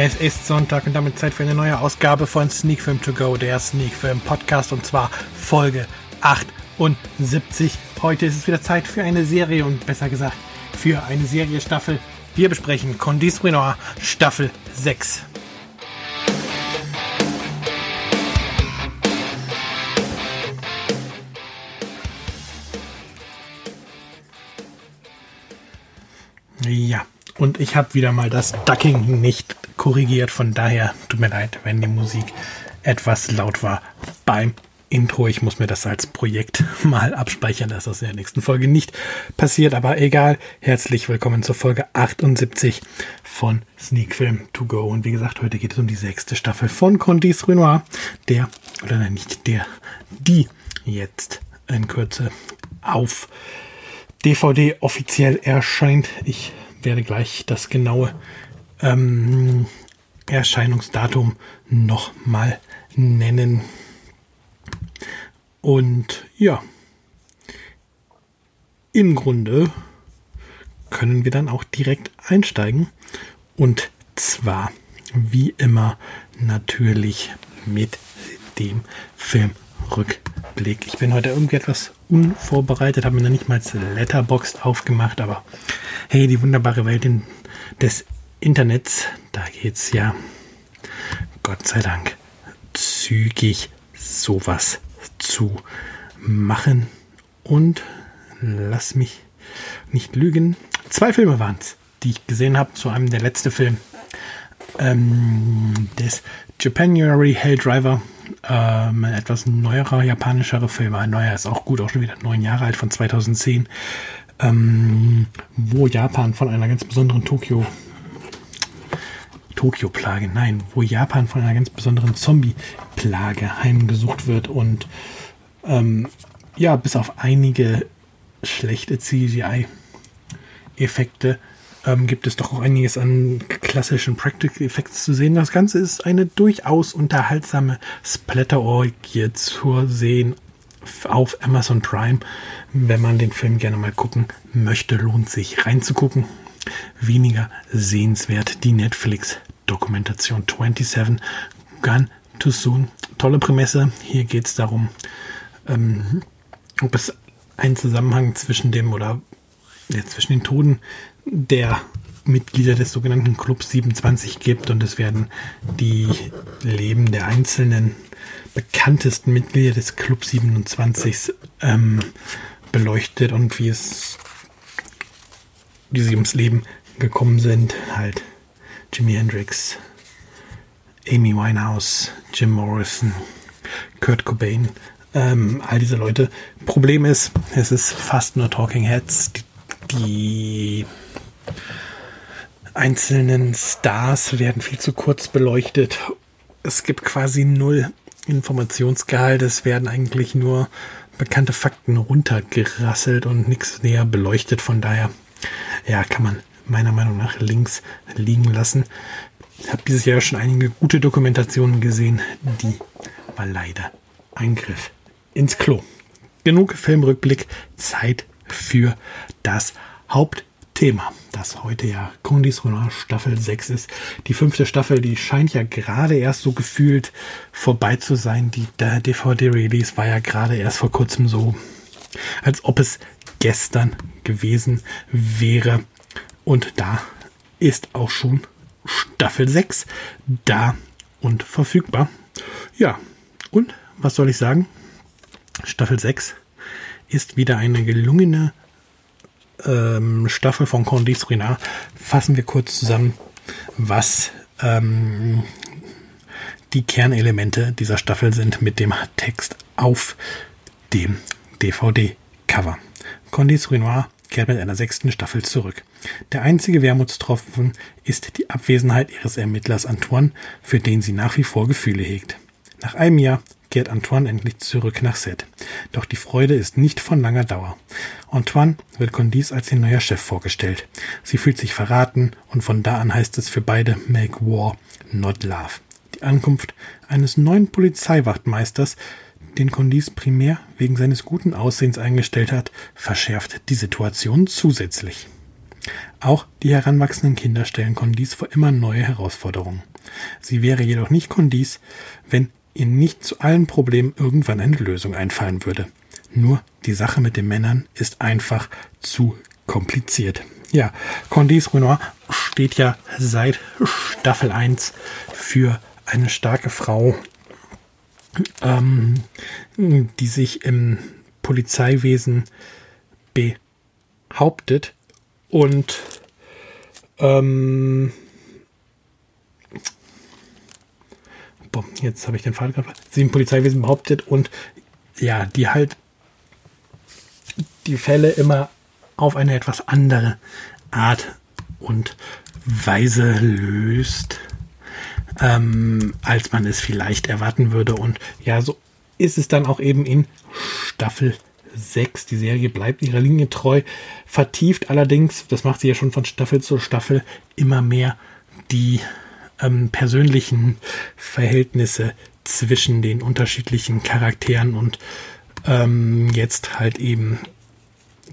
Es ist Sonntag und damit Zeit für eine neue Ausgabe von Sneak Film To Go, der Sneak Film Podcast und zwar Folge 78. Heute ist es wieder Zeit für eine Serie und besser gesagt für eine Serie Staffel. Wir besprechen Condis Renoir Staffel 6. Ja, und ich habe wieder mal das Ducking nicht korrigiert. Von daher tut mir leid, wenn die Musik etwas laut war beim Intro. Ich muss mir das als Projekt mal abspeichern, dass das in der nächsten Folge nicht passiert. Aber egal. Herzlich willkommen zur Folge 78 von Sneak Film To Go. Und wie gesagt, heute geht es um die sechste Staffel von Condis Renoir. Der, oder nein, nicht der, die jetzt in Kürze auf DVD offiziell erscheint. Ich werde gleich das genaue ähm, Erscheinungsdatum nochmal nennen. Und ja, im Grunde können wir dann auch direkt einsteigen. Und zwar, wie immer, natürlich mit dem Filmrückblick. Ich bin heute irgendwie etwas unvorbereitet, habe mir noch nicht mal Letterboxd aufgemacht, aber hey, die wunderbare Welt des Internets, da geht's ja Gott sei Dank zügig sowas zu machen. Und lass mich nicht lügen. Zwei Filme waren es, die ich gesehen habe. Zu einem der letzte Film ähm, des Japanuary Hell Driver. Ähm, ein etwas neuerer japanischerer Film. Ein neuer ist auch gut, auch schon wieder neun Jahre alt von 2010 ähm, wo Japan von einer ganz besonderen Tokio Tokio-Plage, nein, wo Japan von einer ganz besonderen Zombie-Plage heimgesucht wird und ähm, ja, bis auf einige schlechte CGI-Effekte ähm, gibt es doch auch einiges an klassischen Practical Effects zu sehen. Das Ganze ist eine durchaus unterhaltsame Splatter-Orgie zu sehen auf Amazon Prime. Wenn man den Film gerne mal gucken möchte, lohnt sich reinzugucken. Weniger sehenswert die Netflix-Dokumentation 27 Gun Too Soon. Tolle Prämisse. Hier geht es darum, ähm, ob es einen Zusammenhang zwischen dem oder ja, zwischen den Toten der Mitglieder des sogenannten Club 27 gibt und es werden die Leben der einzelnen bekanntesten Mitglieder des Club 27 ähm, beleuchtet und wie es, wie sie ums Leben gekommen sind. Halt Jimi Hendrix, Amy Winehouse, Jim Morrison, Kurt Cobain, ähm, all diese Leute. Problem ist, es ist fast nur Talking Heads. Die, die einzelnen Stars werden viel zu kurz beleuchtet. Es gibt quasi null Informationsgehalt. Es werden eigentlich nur bekannte Fakten runtergerasselt und nichts näher beleuchtet. Von daher, ja, kann man meiner Meinung nach links liegen lassen. Ich habe dieses Jahr schon einige gute Dokumentationen gesehen. Die war leider ein Griff ins Klo. Genug Filmrückblick, Zeit für das Haupt Thema, das heute ja Condis Renard Staffel 6 ist. Die fünfte Staffel, die scheint ja gerade erst so gefühlt vorbei zu sein. Die DVD-Release war ja gerade erst vor kurzem so, als ob es gestern gewesen wäre. Und da ist auch schon Staffel 6 da und verfügbar. Ja, und was soll ich sagen? Staffel 6 ist wieder eine gelungene ähm, Staffel von Condis Renard fassen wir kurz zusammen, was ähm, die Kernelemente dieser Staffel sind mit dem Text auf dem DVD-Cover. Condis Renoir kehrt mit einer sechsten Staffel zurück. Der einzige Wermutstropfen ist die Abwesenheit ihres Ermittlers Antoine, für den sie nach wie vor Gefühle hegt. Nach einem Jahr kehrt Antoine endlich zurück nach Seth. Doch die Freude ist nicht von langer Dauer. Antoine wird Condis als ihr neuer Chef vorgestellt. Sie fühlt sich verraten und von da an heißt es für beide Make War, not Love. Ankunft eines neuen Polizeiwachtmeisters, den Condis primär wegen seines guten Aussehens eingestellt hat, verschärft die Situation zusätzlich. Auch die heranwachsenden Kinder stellen Condis vor immer neue Herausforderungen. Sie wäre jedoch nicht Condis, wenn ihr nicht zu allen Problemen irgendwann eine Lösung einfallen würde. Nur die Sache mit den Männern ist einfach zu kompliziert. Ja, Condis Renoir steht ja seit Staffel 1 für eine starke Frau, ähm, die sich im Polizeiwesen behauptet und ähm, boah, jetzt habe ich den Fall gerade, sie im Polizeiwesen behauptet und ja, die halt die Fälle immer auf eine etwas andere Art und Weise löst, ähm, als man es vielleicht erwarten würde. Und ja, so ist es dann auch eben in Staffel 6. Die Serie bleibt ihrer Linie treu, vertieft allerdings, das macht sie ja schon von Staffel zu Staffel, immer mehr die ähm, persönlichen Verhältnisse zwischen den unterschiedlichen Charakteren und ähm, jetzt halt eben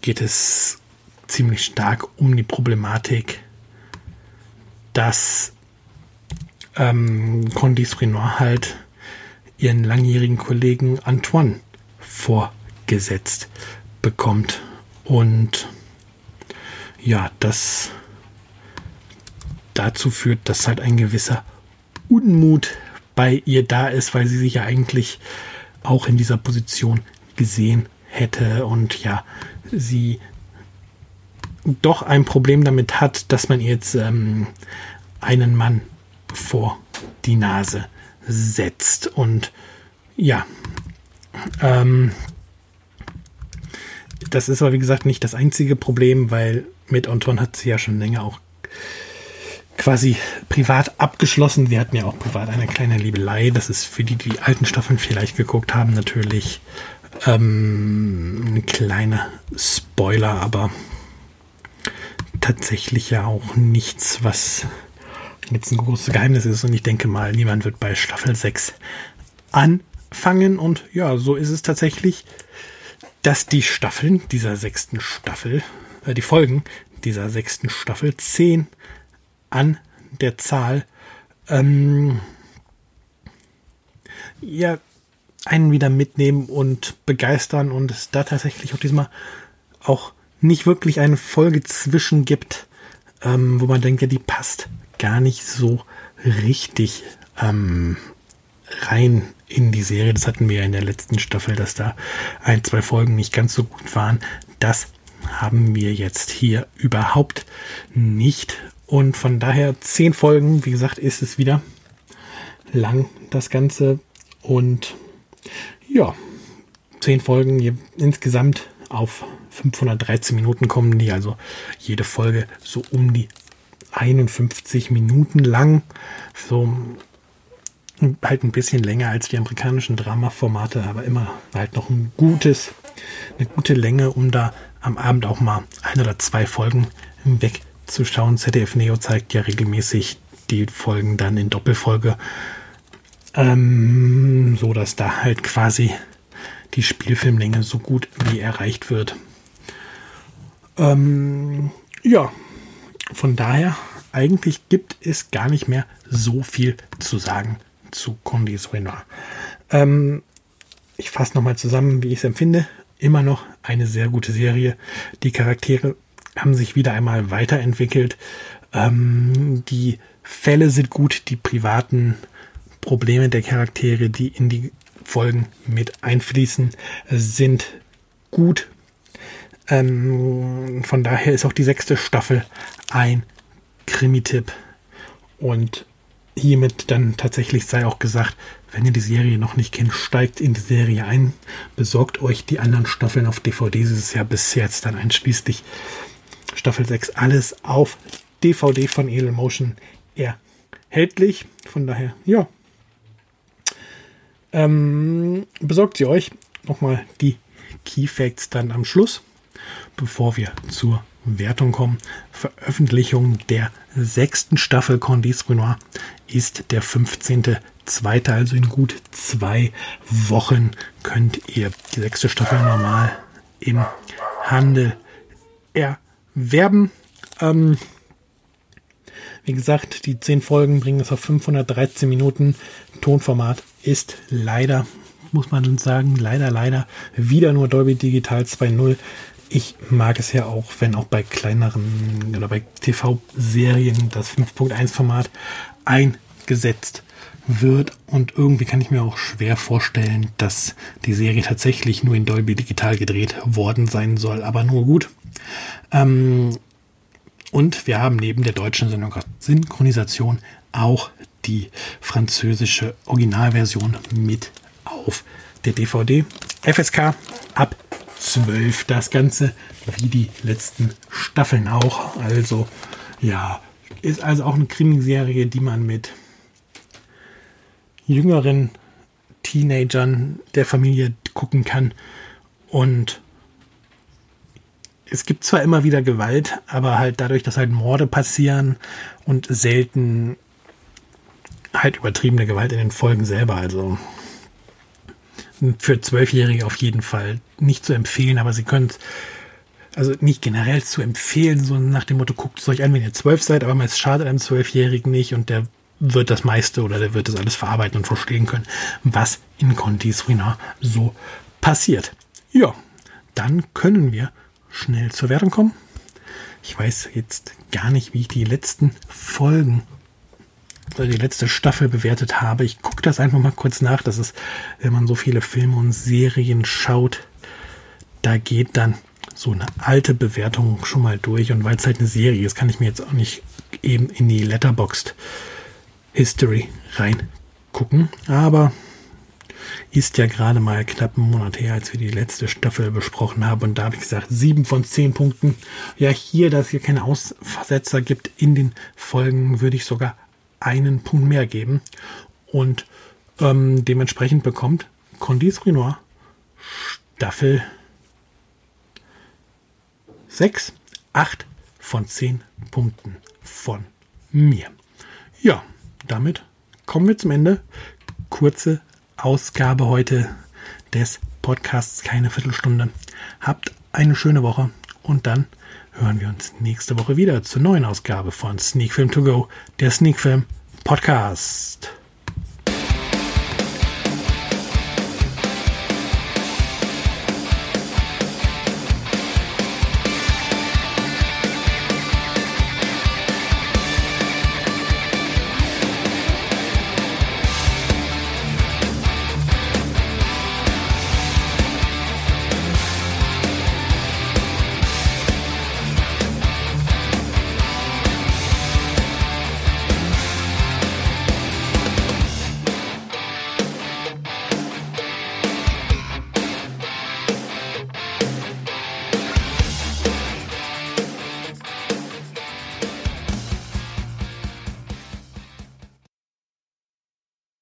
geht es ziemlich stark um die Problematik, dass ähm, Condis Renoir halt ihren langjährigen Kollegen Antoine vorgesetzt bekommt. Und ja, das dazu führt, dass halt ein gewisser Unmut bei ihr da ist, weil sie sich ja eigentlich auch in dieser Position gesehen hätte und ja, sie doch ein Problem damit hat, dass man jetzt ähm, einen Mann vor die Nase setzt. Und ja, ähm, das ist aber wie gesagt nicht das einzige Problem, weil mit Anton hat sie ja schon länger auch quasi privat abgeschlossen. Wir hatten ja auch privat eine kleine Liebelei. Das ist für die, die die alten Staffeln vielleicht geguckt haben, natürlich ähm, ein kleiner Spoiler, aber tatsächlich ja auch nichts, was jetzt ein großes Geheimnis ist. Und ich denke mal, niemand wird bei Staffel 6 anfangen. Und ja, so ist es tatsächlich, dass die Staffeln dieser sechsten Staffel, äh, die Folgen dieser sechsten Staffel, zehn an der Zahl, ähm, ja, einen wieder mitnehmen und begeistern und es da tatsächlich auch diesmal auch nicht wirklich eine Folge zwischen gibt, ähm, wo man denkt, ja, die passt gar nicht so richtig ähm, rein in die Serie. Das hatten wir ja in der letzten Staffel, dass da ein, zwei Folgen nicht ganz so gut waren. Das haben wir jetzt hier überhaupt nicht. Und von daher zehn Folgen, wie gesagt, ist es wieder lang, das Ganze. Und ja, zehn Folgen insgesamt auf 513 Minuten kommen die, also jede Folge so um die 51 Minuten lang. So halt ein bisschen länger als die amerikanischen Drama-Formate, aber immer halt noch ein gutes, eine gute Länge, um da am Abend auch mal ein oder zwei Folgen wegzuschauen. ZDF Neo zeigt ja regelmäßig die Folgen dann in Doppelfolge, ähm, so dass da halt quasi die Spielfilmlänge so gut wie erreicht wird. Ähm, ja, von daher, eigentlich gibt es gar nicht mehr so viel zu sagen zu Condis Renoir. Ähm, ich fasse nochmal zusammen, wie ich es empfinde. Immer noch eine sehr gute Serie. Die Charaktere haben sich wieder einmal weiterentwickelt. Ähm, die Fälle sind gut, die privaten Probleme der Charaktere, die in die Folgen mit einfließen, sind gut ähm, von daher ist auch die sechste Staffel ein Krimi-Tipp. Und hiermit dann tatsächlich sei auch gesagt, wenn ihr die Serie noch nicht kennt, steigt in die Serie ein, besorgt euch die anderen Staffeln auf DVD. Dieses Jahr bis jetzt dann einschließlich Staffel 6 alles auf DVD von Edelmotion erhältlich. Von daher, ja. Ähm, besorgt sie euch. Nochmal die Key Facts dann am Schluss bevor wir zur Wertung kommen. Veröffentlichung der sechsten Staffel Condis Renoir ist der 15.2. Also in gut zwei Wochen könnt ihr die sechste Staffel normal im Handel erwerben. Ähm, wie gesagt, die 10 Folgen bringen es auf 513 Minuten. Tonformat ist leider, muss man sagen, leider, leider wieder nur Dolby Digital 2.0. Ich mag es ja auch, wenn auch bei kleineren oder bei TV-Serien das 5.1 Format eingesetzt wird. Und irgendwie kann ich mir auch schwer vorstellen, dass die Serie tatsächlich nur in Dolby Digital gedreht worden sein soll. Aber nur gut. Ähm, und wir haben neben der deutschen Synchronisation auch die französische Originalversion mit auf der DVD. FSK ab 12 das Ganze, wie die letzten Staffeln auch. Also ja, ist also auch eine Krimiserie, die man mit jüngeren Teenagern der Familie gucken kann. Und es gibt zwar immer wieder Gewalt, aber halt dadurch, dass halt Morde passieren und selten halt übertriebene Gewalt in den Folgen selber. Also für Zwölfjährige auf jeden Fall nicht zu empfehlen, aber sie können es, also nicht generell zu empfehlen, so nach dem Motto, guckt es euch an, wenn ihr zwölf seid, aber es schadet einem Zwölfjährigen nicht und der wird das meiste oder der wird das alles verarbeiten und verstehen können, was in Contis Ruina so passiert. Ja, dann können wir schnell zur Wertung kommen. Ich weiß jetzt gar nicht, wie ich die letzten Folgen die letzte Staffel bewertet habe. Ich gucke das einfach mal kurz nach. Das ist, wenn man so viele Filme und Serien schaut, da geht dann so eine alte Bewertung schon mal durch. Und weil es halt eine Serie ist, kann ich mir jetzt auch nicht eben in die Letterboxd History reingucken. Aber ist ja gerade mal knapp einen Monat her, als wir die letzte Staffel besprochen haben. Und da habe ich gesagt, sieben von zehn Punkten. Ja, hier, dass hier keine Aussetzer gibt in den Folgen, würde ich sogar einen Punkt mehr geben. Und ähm, dementsprechend bekommt Condis Renoir Staffel 6, 8 von 10 Punkten von mir. Ja, damit kommen wir zum Ende. Kurze Ausgabe heute des Podcasts, keine Viertelstunde. Habt eine schöne Woche und dann hören wir uns nächste Woche wieder zur neuen Ausgabe von Sneak Film To Go, der Sneak Film Podcast.